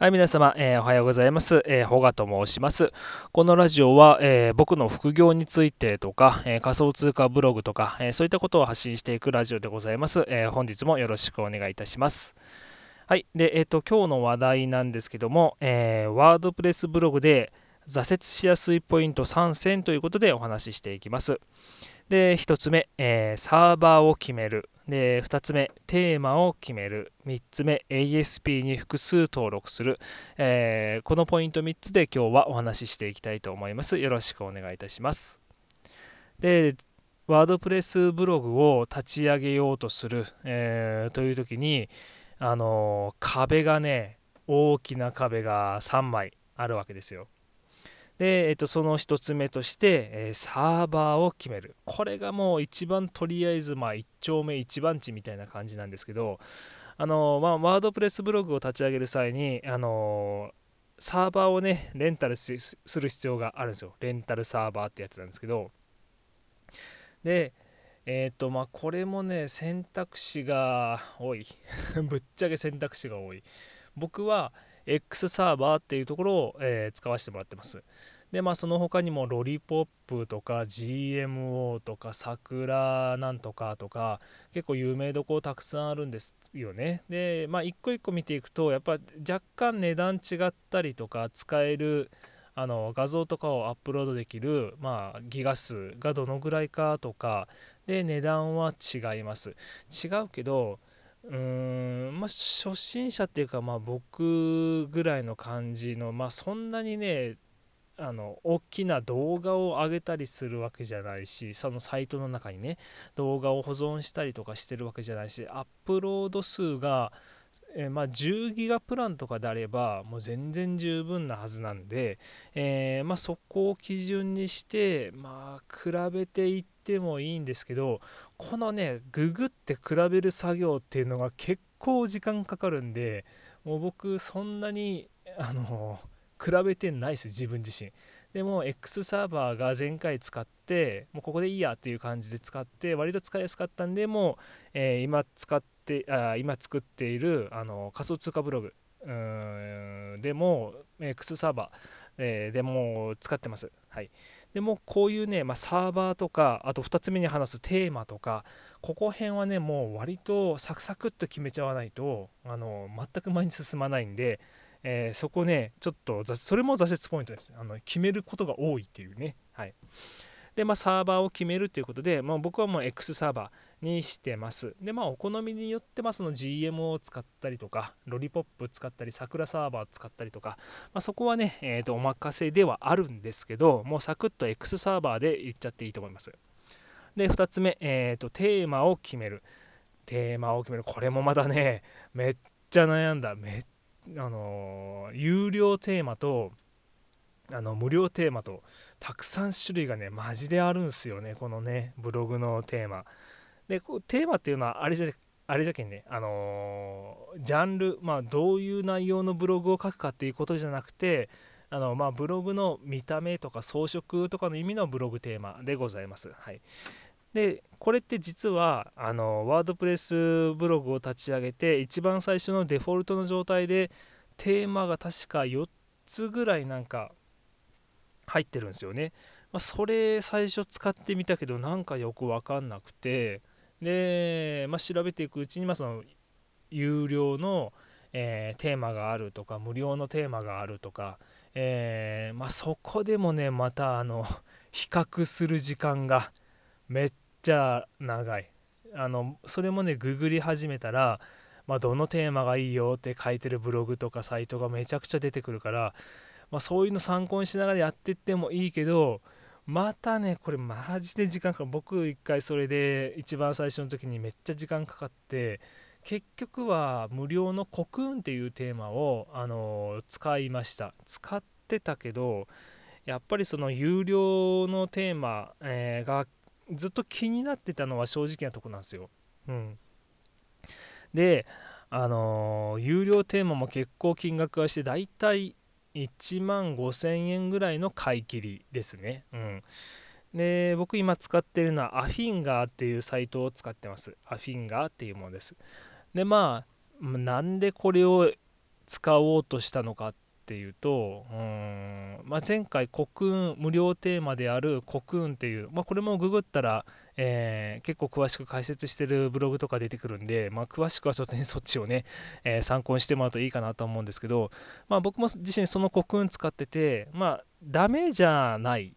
はい、皆様、えー、おはようございます。えー、ホガと申します。このラジオは、えー、僕の副業についてとか、え仮想通貨ブログとか、えそういったことを発信していくラジオでございます。え本日もよろしくお願いいたします。はい、で、えっ、と、今日の話題なんですけども、えワードプレスブログで挫折しやすいポイント3選ということでお話ししていきます。で、1つ目、えサーバーを決める。で2つ目テーマを決める。3つ目 ASP に複数登録する、えー、このポイント3つで今日はお話ししていきたいと思います。よろしくお願いいたします。でワードプレスブログを立ち上げようとする、えー、という時にあの壁がね大きな壁が3枚あるわけですよ。で、えっと、その1つ目として、えー、サーバーを決める。これがもう一番とりあえず、まあ、1丁目1番地みたいな感じなんですけど、あのまあ、ワードプレスブログを立ち上げる際に、あのサーバーをね、レンタルする必要があるんですよ。レンタルサーバーってやつなんですけど。で、えっ、ー、と、まあ、これもね、選択肢が多い。ぶっちゃけ選択肢が多い。僕は、X サーバーっていうところを、えー、使わせてもらってます。でまあその他にもロリポップとか GMO とか桜なんとかとか結構有名どころたくさんあるんですよね。でまあ一個一個見ていくとやっぱ若干値段違ったりとか使えるあの画像とかをアップロードできる、まあ、ギガ数がどのぐらいかとかで値段は違います。違うけどうーんまあ初心者っていうかまあ僕ぐらいの感じのまあそんなにねあの大きな動画を上げたりするわけじゃないしそのサイトの中にね動画を保存したりとかしてるわけじゃないしアップロード数がえー、まあ、10ギガプランとかであればもう全然十分なはずなんで、えー、まあ、そこを基準にして、まあ、比べていってもいいんですけどこのねググって比べる作業っていうのが結構時間かかるんでもう僕そんなにあの比べてないです自分自身。でも X サーバーが前回使ってもうここでいいやっていう感じで使って割と使いやすかったんでもう、えー、今使ってあ今作っているあの仮想通貨ブログでも X サーバー、えー、でも使ってます。はい、でもこういうね、まあ、サーバーとかあと2つ目に話すテーマとかここ辺はねもう割とサクサクっと決めちゃわないとあの全く前に進まないんでえー、そこねちょっとそれも挫折ポイントです。あの決めることが多いっていうね。はい。でまあサーバーを決めるということで、まあ、僕はもう X サーバーにしてます。でまあお好みによってまその GM を使ったりとかロリポップ使ったり桜サーバーを使ったりとか、まあ、そこはね、えー、とお任せではあるんですけどもうサクッと X サーバーで言っちゃっていいと思います。で2つ目、えー、とテーマを決める。テーマを決める。これもまだねめっちゃ悩んだ。めっあの有料テーマとあの無料テーマとたくさん種類がねマジであるんすよねこのねブログのテーマ。でこうテーマっていうのはあれじゃあれじゃけんねあのジャンルまあどういう内容のブログを書くかっていうことじゃなくてあのまあブログの見た目とか装飾とかの意味のブログテーマでございます。はい。でこれって実はあのワードプレスブログを立ち上げて一番最初のデフォルトの状態でテーマが確か4つぐらいなんか入ってるんですよね。まあ、それ最初使ってみたけどなんかよく分かんなくてで、まあ、調べていくうちにまその有料の、えー、テーマがあるとか無料のテーマがあるとか、えー、まあ、そこでもねまたあの比較する時間がめっちゃ長いあのそれもねググり始めたら、まあ、どのテーマがいいよって書いてるブログとかサイトがめちゃくちゃ出てくるから、まあ、そういうの参考にしながらやっていってもいいけどまたねこれマジで時間かかる。僕一回それで一番最初の時にめっちゃ時間かかって結局は無料のコクーンっていうテーマを、あの使いました。使ってたけどやっぱりその有料のテーマ、えー、がずっと気になってたのは正直なとこなんですよ。うん、であの、有料テーマも結構金額がしてだいたい1万5000円ぐらいの買い切りですね。うん、で僕今使ってるのはアフィンガーっていうサイトを使ってます。アフィンガーっていうものです。でまあなんでこれを使おうとしたのかっていうとうん、まあ、前回コクーン無料テーマであるコクーンっていう、まあ、これもググったら、えー、結構詳しく解説してるブログとか出てくるんで、まあ、詳しくはちょっとねそっちをね、えー、参考にしてもらうといいかなと思うんですけど、まあ、僕も自身そのコクーン使っててまあダメじゃない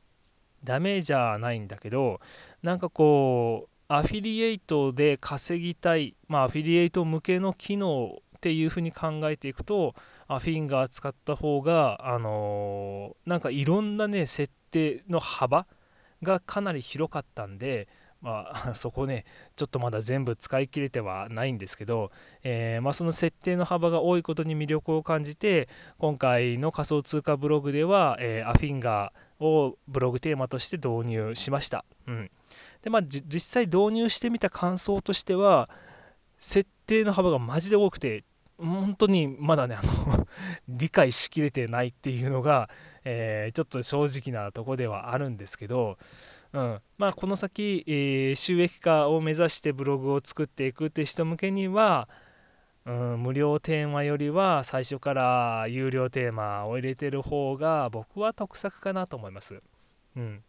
ダメじゃないんだけどなんかこうアフィリエイトで稼ぎたい、まあ、アフィリエイト向けの機能っていうふうに考えていくとアフィンガー使った方があのー、なんかいろんなね設定の幅がかなり広かったんでまあ、そこねちょっとまだ全部使い切れてはないんですけど、えー、まあ、その設定の幅が多いことに魅力を感じて今回の仮想通貨ブログでは、えー、アフィンガーをブログテーマとして導入しました。うんでまあ、実際導入してみた感想としては設定の幅がマジで多くて本当にまだねあの 理解しきれてないっていうのが、えー、ちょっと正直なとこではあるんですけど、うん。まあ、この先、えー、収益化を目指してブログを作っていくって人向けには、うん、無料テーマよりは最初から有料テーマを入れてる方が僕は得策かなと思います。うん、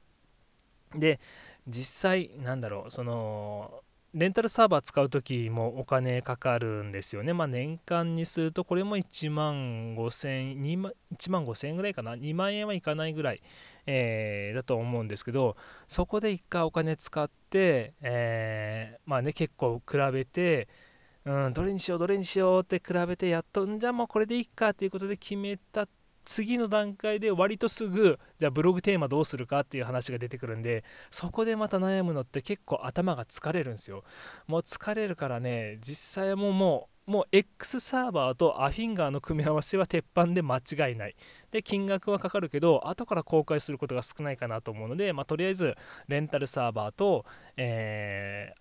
で実際なんだろうそのレンタルサーバー使う時もお金かかるんですよね。まあ、年間にするとこれも1万5000円、1万5000円ぐらいかな、2万円はいかないぐらい、えー、だと思うんですけど、そこで1回お金使って、えー、まあね、結構比べて、うん、どれにしよう、どれにしようって比べて、やっと、んじゃあもうこれでいいかということで決めた次の段階で割とすぐじゃあブログテーマどうするかっていう話が出てくるんでそこでまた悩むのって結構頭が疲れるんですよ。もう疲れるからね実際ももうもう X サーバーとアフィンガーの組み合わせは鉄板で間違いない。で金額はかかるけど後から公開することが少ないかなと思うので、まあ、とりあえずレンタルサーバーと、えー、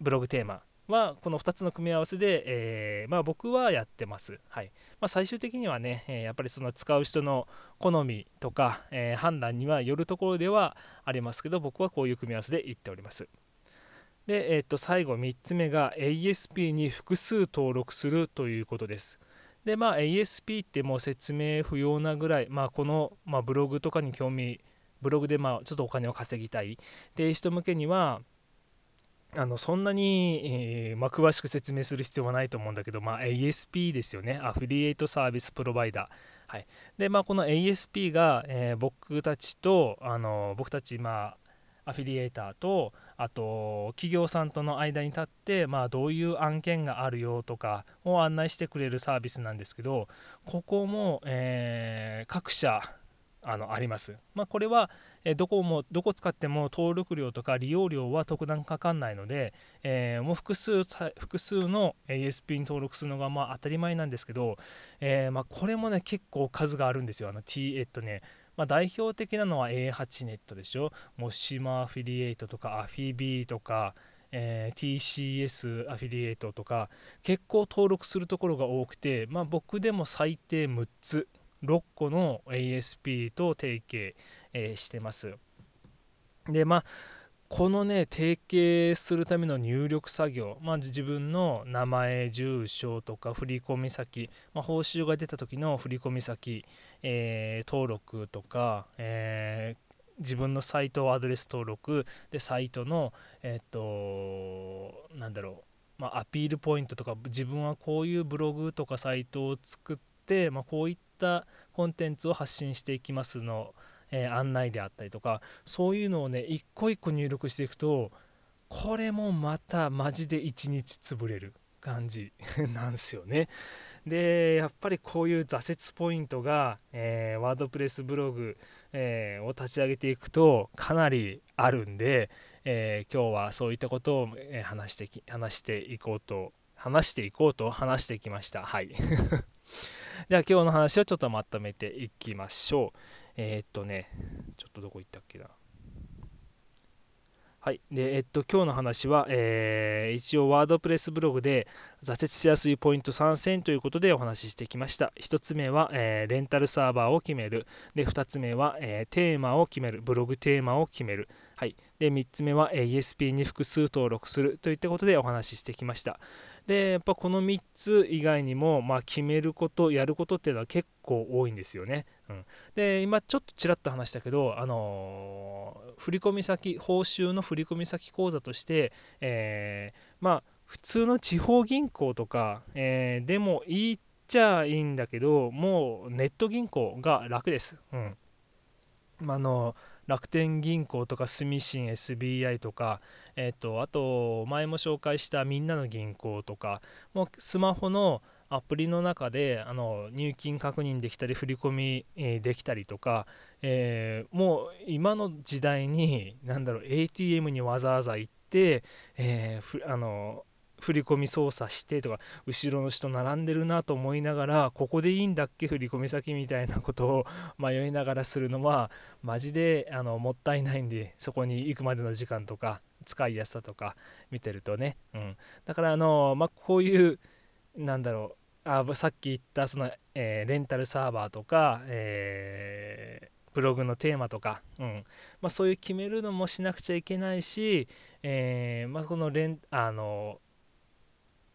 ブログテーマはこの2つの組み合わせで、えー、まあ、僕はやってます。はいまあ、最終的にはね、えやっぱりその使う人の好みとか、えー、判断にはよるところではありますけど僕はこういう組み合わせで言っております。で、えー、と最後3つ目が ASP に複数登録するということです。でまあ ASP ってもう説明不要なぐらい、まあ、この、まあ、ブログとかに興味ブログでまあちょっとお金を稼ぎたいっていう人向けにはあのそんなに、えー、まあ、詳しく説明する必要はないと思うんだけど、まあ、ASP ですよね、アフィリエイトサービスプロバイダー。はいでまあ、この ASP が、えー、僕たちとあの僕たち、まあ、アフィリエイターとあと企業さんとの間に立って、まあ、どういう案件があるよとかを案内してくれるサービスなんですけどここも、えー、各社あのあります。まあ、これは、えどこもどこ使っても登録料とか利用料は特段かかんないので、えー、もう複数複数の ASP に登録するのがまあ当たり前なんですけど、えー、まあ、これもね結構数があるんですよ。あの T えっとねまあ、代表的なのは A8 ネットでしょ。モシマアフィリエイトとかアフィビーとか、えー、TCS アフィリエイトとか結構登録するところが多くて、まあ、僕でも最低6つ6個の ASP と提携、え、してます。でまあこのね提携するための入力作業、まあ、自分の名前住所とか振込先、まあ、報酬が出た時の振込先、えー、登録とか、えー、自分のサイトアドレス登録でサイトのえっ、となんだろう、まあ、アピールポイントとか自分はこういうブログとかサイトを作っ、まあ、こういったコンテンツを発信していきますの、えー、案内であったりとかそういうのをね一個一個入力していくとこれもまたマジで1日潰れる感じ なんですよね。でやっぱりこういう挫折ポイントが、えー、ワードプレスブログ、えー、を立ち上げていくとかなりあるんで、えー、今日はそういったことを、話してき話していこうと話していこうと話してきました。はい。では今日の話をちょっとまとめていきましょう。えー、っとね、ちょっとどこ行ったっけな。はい。で、えっと、今日の話は、えー、一応、ワードプレスブログで挫折しやすいポイント3選ということでお話ししてきました。1つ目は、えー、レンタルサーバーを決める。で、2つ目は、えー、テーマを決める。ブログテーマを決める。はい。で、3つ目は、え ESP に複数登録するといったことでお話ししてきました。でやっぱこの3つ以外にも、まあ、決めることやることっていうのは結構多いんですよね。うん、で今ちょっとちらっと話したけど、あのー、振込先報酬の振込先口座として、えー、まあ普通の地方銀行とか、えー、でもいいっちゃいいんだけどもうネット銀行が楽です。うんまあの楽天銀行とか住信 SBI とか、えーと、あと前も紹介したみんなの銀行とかもうスマホのアプリの中であの入金確認できたり振り込み、えー、できたりとか、えー、もう今の時代に何だろう ATM にわざわざ行って、えー、あの振り込み操作してとか後ろの人並んでるなと思いながらここでいいんだっけ振り込み先みたいなことを 迷いながらするのはマジであのもったいないんでそこに行くまでの時間とか使いやすさとか見てるとね、うん、だからあの、まあ、こういうなんだろうあさっき言ったその、えー、レンタルサーバーとか、えーブログのテーマとか、うん。まあ、そういう決めるのもしなくちゃいけないし、えーまあ、このレンあの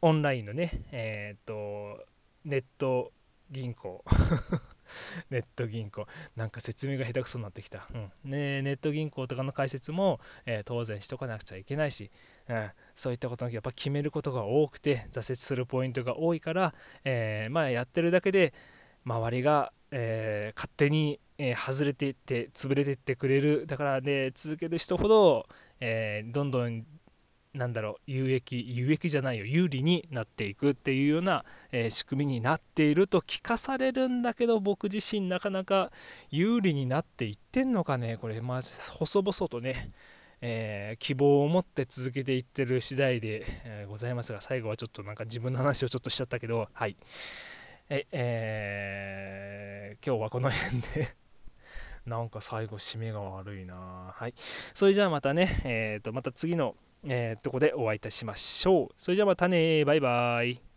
オンラインのね、えっ、と、ネット銀行。ネット銀行。なんか説明が下手くそになってきた、うん。ね、ネット銀行とかの解説も、えー、当然しとかなくちゃいけないし、うん、そういったことのやっぱ決めることが多くて挫折するポイントが多いから、えー、まあ、やってるだけで周りが、えー、勝手に、え外れていって潰れていってくれる。だからね続ける人ほど、えどんどんなんだろう有益有益じゃないよ有利になっていくっていうような、えー、仕組みになっていると聞かされるんだけど僕自身なかなか有利になっていってんのかねこれまあ細々とね、えー、希望を持って続けていってる次第で、えー、ございますが最後はちょっとなんか自分の話をちょっとしちゃったけどはい。ええー、今日はこの辺でなんか最後締めが悪いな。はい。それじゃあまたねえっ、とまた次のえー、とこでお会いいたしましょう。それじゃあまたねバイバイ。